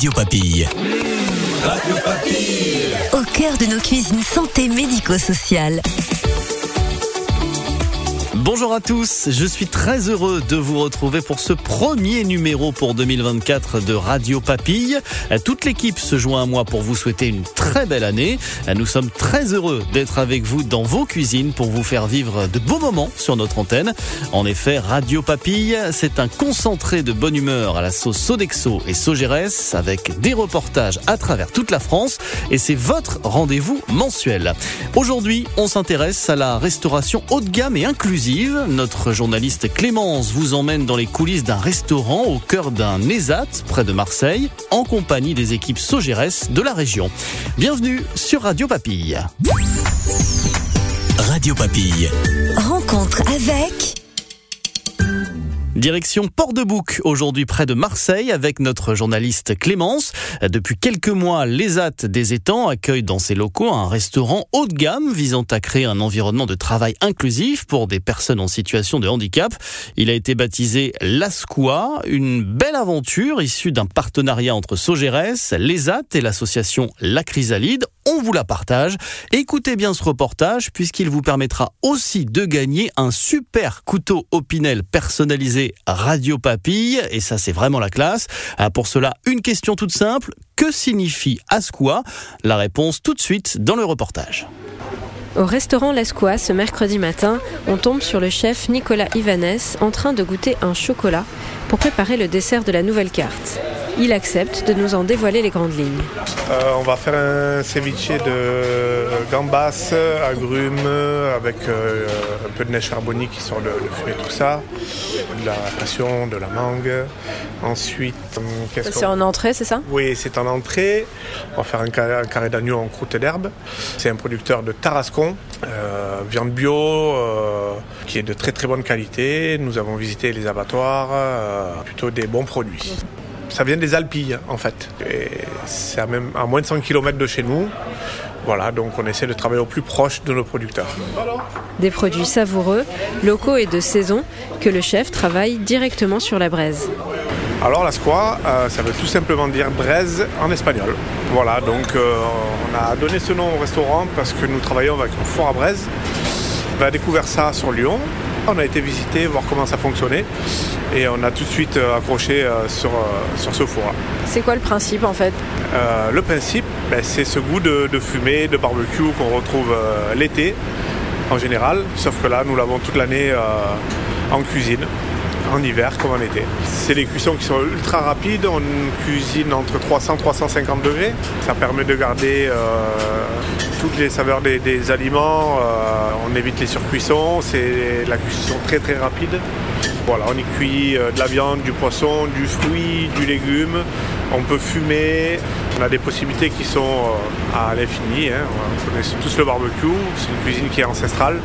Radio Papille. Radio Papille. Au cœur de nos cuisines santé médico-sociales. Bonjour à tous, je suis très heureux de vous retrouver pour ce premier numéro pour 2024 de Radio Papille. Toute l'équipe se joint à moi pour vous souhaiter une très belle année. Nous sommes très heureux d'être avec vous dans vos cuisines pour vous faire vivre de beaux moments sur notre antenne. En effet, Radio Papille, c'est un concentré de bonne humeur à la sauce Sodexo et Sogeres avec des reportages à travers toute la France et c'est votre rendez-vous mensuel. Aujourd'hui, on s'intéresse à la restauration haut de gamme et inclusive notre journaliste Clémence vous emmène dans les coulisses d'un restaurant au cœur d'un ESAT près de Marseille en compagnie des équipes Sogeres de la région. Bienvenue sur Radio Papille. Radio Papille. Rencontre avec Direction Port-de-Bouc, aujourd'hui près de Marseille, avec notre journaliste Clémence. Depuis quelques mois, l'ESAT des étangs accueille dans ses locaux un restaurant haut de gamme visant à créer un environnement de travail inclusif pour des personnes en situation de handicap. Il a été baptisé l'ASQUA, une belle aventure issue d'un partenariat entre Sogeres, l'ESAT et l'association La Chrysalide. On vous la partage. Écoutez bien ce reportage puisqu'il vous permettra aussi de gagner un super couteau Opinel personnalisé Radio Papille, et ça c'est vraiment la classe. Ah, pour cela, une question toute simple, que signifie Asqua? La réponse tout de suite dans le reportage. Au restaurant L'Asqua, ce mercredi matin, on tombe sur le chef Nicolas Ivanez en train de goûter un chocolat pour préparer le dessert de la nouvelle carte. Il accepte de nous en dévoiler les grandes lignes. Euh, on va faire un ceviche de gambas, agrumes, avec euh, un peu de neige charbonique qui sort le, le fruit et tout ça, de la passion, de la mangue. Ensuite, qu'est-ce C'est en entrée, c'est ça? Oui, c'est en entrée. On va faire un carré, d'agneau en croûte d'herbe. C'est un producteur de Tarascon, euh, viande bio, euh, qui est de très très bonne qualité. Nous avons visité les abattoirs, euh, plutôt des bons produits. Ça vient des Alpilles, en fait. Et c'est à, même, à moins de 100 km de chez nous. Voilà, donc on essaie de travailler au plus proche de nos producteurs. Des produits savoureux, locaux et de saison que le chef travaille directement sur la braise. Alors la squaw, euh, ça veut tout simplement dire braise en espagnol. Voilà, donc euh, on a donné ce nom au restaurant parce que nous travaillons avec un four à braise. On a découvert ça sur Lyon. On a été visiter, voir comment ça fonctionnait. Et on a tout de suite euh, accroché euh, sur, euh, sur ce four. C'est quoi le principe en fait? Euh, le principe, ben, c'est ce goût de, de fumée, de barbecue qu'on retrouve euh, l'été en général. Sauf que là, nous l'avons toute l'année euh, en cuisine, en hiver comme en été. C'est des cuissons qui sont ultra rapides. On cuisine entre 300 et 350 degrés. Ça permet de garder euh, toutes les saveurs des, aliments. Euh, on évite les surcuissons. C'est la cuisson très très rapide. Voilà, on y cuit euh, de la viande, du poisson, du fruit, du légume. On peut fumer. On a des possibilités qui sont à l'infini. hein. On connaît tous le barbecue. C'est une cuisine qui est ancestrale.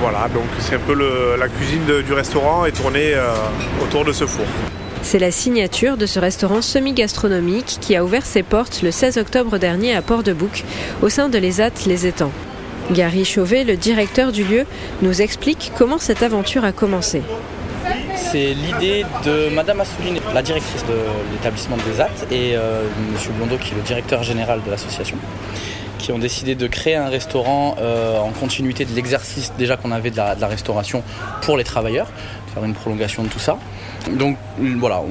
Voilà, donc c'est un peu le- la cuisine de- du restaurant est tournée euh, autour de ce four. C'est la signature de ce restaurant semi-gastronomique qui a ouvert ses portes le 16 octobre dernier à Port-de-Bouc, au sein de l'ESAT Les Étangs. Gary Chauvet, le directeur du lieu, nous explique comment cette aventure a commencé. C'est l'idée de Madame Assouline, la directrice de l'établissement des AT, et euh, Monsieur Blondeau, qui est le directeur général de l'association, qui ont décidé de créer un restaurant euh, en continuité de l'exercice déjà qu'on avait de la, restauration pour les travailleurs, faire une prolongation de tout ça. Donc voilà,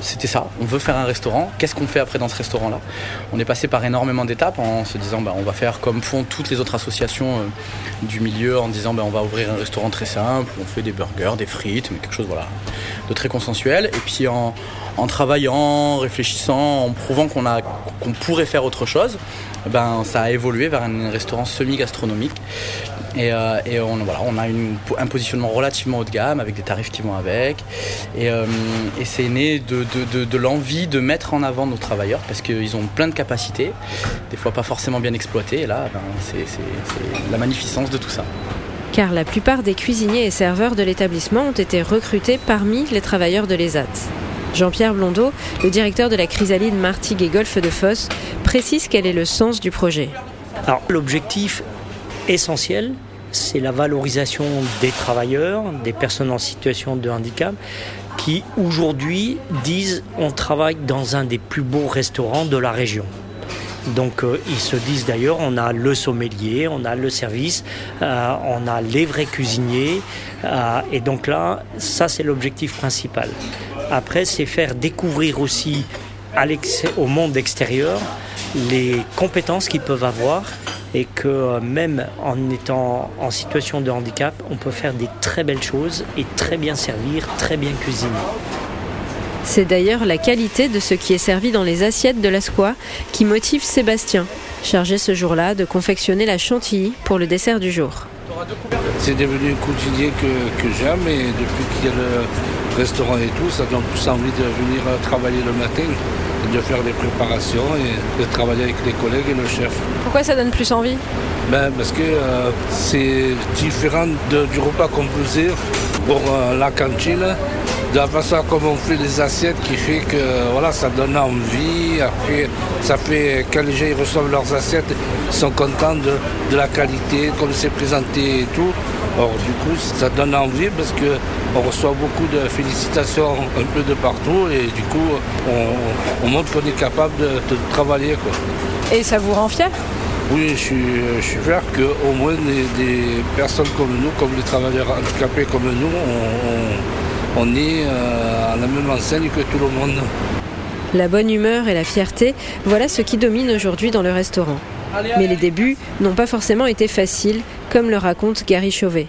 c'était ça. On veut faire un restaurant. Qu'est-ce qu'on fait après dans ce restaurant-là? On est passé par énormément d'étapes en se disant, bah, on va faire comme font toutes les autres associations euh, du milieu, en disant, bah, on va ouvrir un restaurant très simple. On fait des burgers, des frites, mais quelque chose voilà de très consensuel. Et puis en, en travaillant, en réfléchissant, en prouvant qu'on pourrait faire autre chose, ben ça a évolué vers un restaurant semi-gastronomique. Et, euh, on, a une- un positionnement relativement haut de gamme avec des tarifs qui vont avec. Et, euh, c'est né de, l'envie de mettre en avant nos travailleurs parce qu'ils ont plein de capacités, des fois pas forcément bien exploitées. Et là, ben, c'est la magnificence de tout ça. Car la plupart des cuisiniers et serveurs de l'établissement ont été recrutés parmi les travailleurs de l'ESAT. Jean-Pierre Blondeau, le directeur de la chrysalide Martigues et Golfe de Fosse, précise quel est le sens du projet. Alors l'objectif essentiel, c'est la valorisation des travailleurs, des personnes en situation de handicap, qui aujourd'hui disent on travaille dans un des plus beaux restaurants de la région. Donc euh, ils se disent d'ailleurs, on a le sommelier, on a le service, euh, on a les vrais cuisiniers. Euh, et donc là, ça c'est l'objectif principal. Après, c'est faire découvrir aussi au monde extérieur les compétences qu'ils peuvent avoir et que même en étant en situation de handicap, on peut faire des très belles choses et très bien servir, très bien cuisiner. C'est d'ailleurs la qualité de ce qui est servi dans les assiettes de la squoie qui motive Sébastien, chargé ce jour-là de confectionner la chantilly pour le dessert du jour. C'est devenu un quotidien que, que j'aime et depuis qu'il y a le restaurant et tout, ça donne plus envie de venir travailler le matin, de faire des préparations et de travailler avec les collègues et le chef. Pourquoi ça donne plus envie? Ben, Parce que euh, c'est différent du repas qu'on faisait pour euh, la cantine de la façon comme on fait les assiettes qui fait que voilà, ça donne envie. Après, ça fait quand les gens ils reçoivent leurs assiettes, ils sont contents de, la qualité, comme c'est présenté et tout. Alors du coup, ça donne envie parce qu'on reçoit beaucoup de félicitations un peu de partout et du coup, on, montre qu'on est capable de, travailler. Quoi. Et ça vous rend fier? Oui, je suis, je suis fier qu'au moins des, personnes comme nous, comme les travailleurs handicapés comme nous, on on est euh, à la même enseigne que tout le monde. La bonne humeur et la fierté, voilà ce qui domine aujourd'hui dans le restaurant. Mais les débuts n'ont pas forcément été faciles, comme le raconte Gary Chauvet.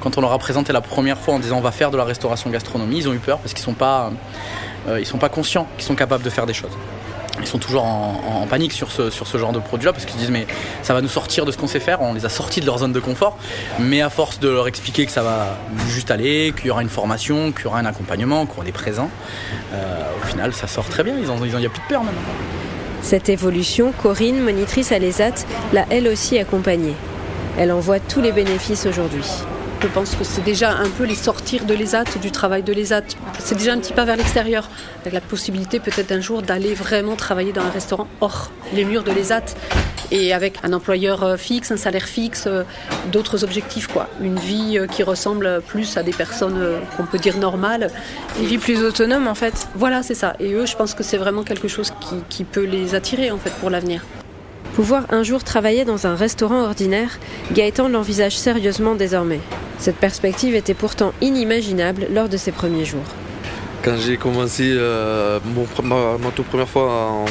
Quand on leur a présenté la première fois en disant on va faire de la restauration gastronomie, ils ont eu peur parce qu'ils ne sont, pas, euh, sont pas conscients qu'ils sont capables de faire des choses ils sont toujours en, panique sur ce, genre de produit-là parce qu'ils se disent mais ça va nous sortir de ce qu'on sait faire, on les a sortis de leur zone de confort, mais à force de leur expliquer que ça va juste aller, qu'il y aura une formation, qu'il y aura un accompagnement, qu'on est présent, euh, au final ça sort très bien, il n'y a plus de peur maintenant. Cette évolution, Corinne, monitrice à l'ESAT, l'a elle aussi accompagnée. Elle en voit tous les bénéfices aujourd'hui. Je pense que c'est déjà un peu les sortir de l'ESAT, du travail de l'ESAT. C'est déjà un petit pas vers l'extérieur, avec la possibilité peut-être un jour d'aller vraiment travailler dans un restaurant hors les murs de l'ESAT et avec un employeur euh, fixe, un salaire fixe, euh, d'autres objectifs quoi. Une vie euh, qui ressemble plus à des personnes qu'on peut dire normales. Une vie plus autonome en fait. Voilà, c'est ça. Et eux, je pense que c'est vraiment quelque chose qui, qui peut les attirer en fait pour l'avenir. Pouvoir un jour travailler dans un restaurant ordinaire, Gaëtan l'envisage sérieusement désormais. Cette perspective était pourtant inimaginable lors de ses premiers jours. Quand j'ai commencé euh, mon, ma, toute première fois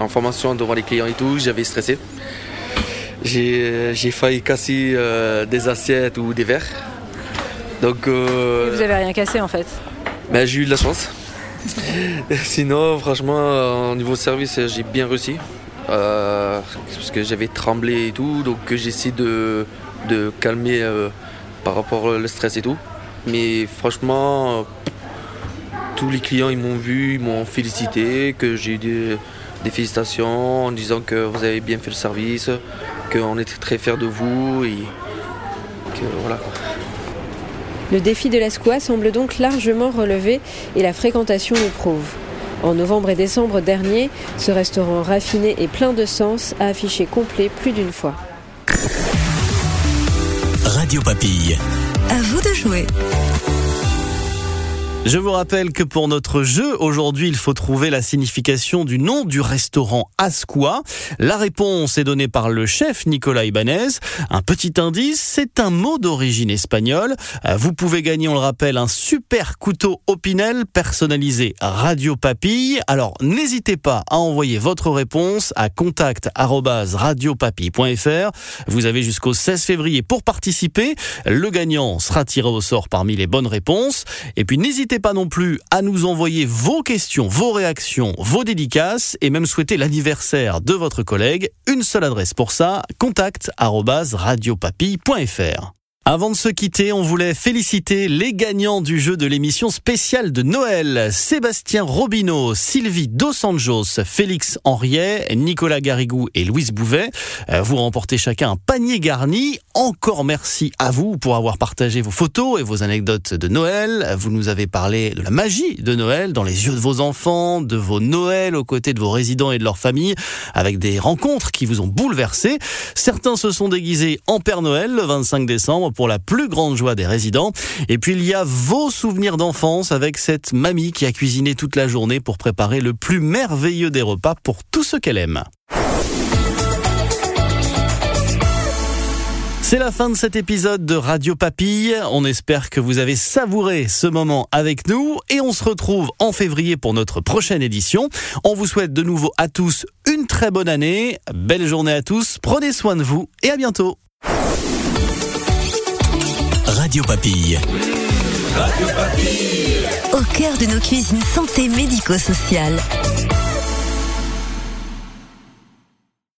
en, formation devant les clients et tout, j'avais stressé. J'ai failli casser euh, des assiettes ou des verres. Donc, euh, vous avez rien cassé en fait? ben, J'ai eu de la chance. Sinon, franchement, au niveau service, j'ai bien réussi. parce que j'avais tremblé et tout, donc j'ai essayé de, de calmer par rapport au stress et tout. Mais franchement, tous les clients ils m'ont vu, ils m'ont félicité, que j'ai eu des, félicitations en disant que vous avez bien fait le service, qu'on était très fiers de vous et que voilà. Le défi de la squat semble donc largement relevé et la fréquentation le prouve. En novembre et décembre dernier, ce restaurant raffiné et plein de sens a affiché complet plus d'une fois. Radio Papille. À vous de jouer. Je vous rappelle que pour notre jeu, aujourd'hui, il faut trouver la signification du nom du restaurant Asqua. La réponse est donnée par le chef Nicolas Ibanez. Un petit indice, c'est un mot d'origine espagnole. Euh, vous pouvez gagner, on le rappelle, un super couteau Opinel personnalisé Radio Papille. Alors, n'hésitez pas à envoyer votre réponse à contact@radiopapille.fr. Vous avez jusqu'au 16 février pour participer. Le gagnant sera tiré au sort parmi les bonnes réponses. Et puis, n'hésitez pas non plus à nous envoyer vos questions, vos réactions, vos dédicaces et même souhaiter l'anniversaire de votre collègue. Une seule adresse pour ça, contact avant de se quitter, on voulait féliciter les gagnants du jeu de l'émission spéciale de Noël. Sébastien Robineau, Sylvie Dos Anjos, Félix Henriet, Nicolas Garrigou et Louise Bouvet. Euh, vous remportez chacun un panier garni. Encore merci à vous pour avoir partagé vos photos et vos anecdotes de Noël. Vous nous avez parlé de la magie de Noël dans les yeux de vos enfants, de vos Noëls aux côtés de vos résidents et de leurs familles, avec des rencontres qui vous ont bouleversé. Certains se sont déguisés en Père Noël le 25 décembre pour la plus grande joie des résidents. Et puis il y a vos souvenirs d'enfance avec cette mamie qui a cuisiné toute la journée pour préparer le plus merveilleux des repas pour tous ceux qu'elle aime. C'est la fin de cet épisode de Radio Papille. On espère que vous avez savouré ce moment avec nous et on se retrouve en février pour notre prochaine édition. On vous souhaite de nouveau à tous une très bonne année. Belle journée à tous. Prenez soin de vous et à bientôt. Radio Papille. Au cœur de nos cuisines santé médico-sociale.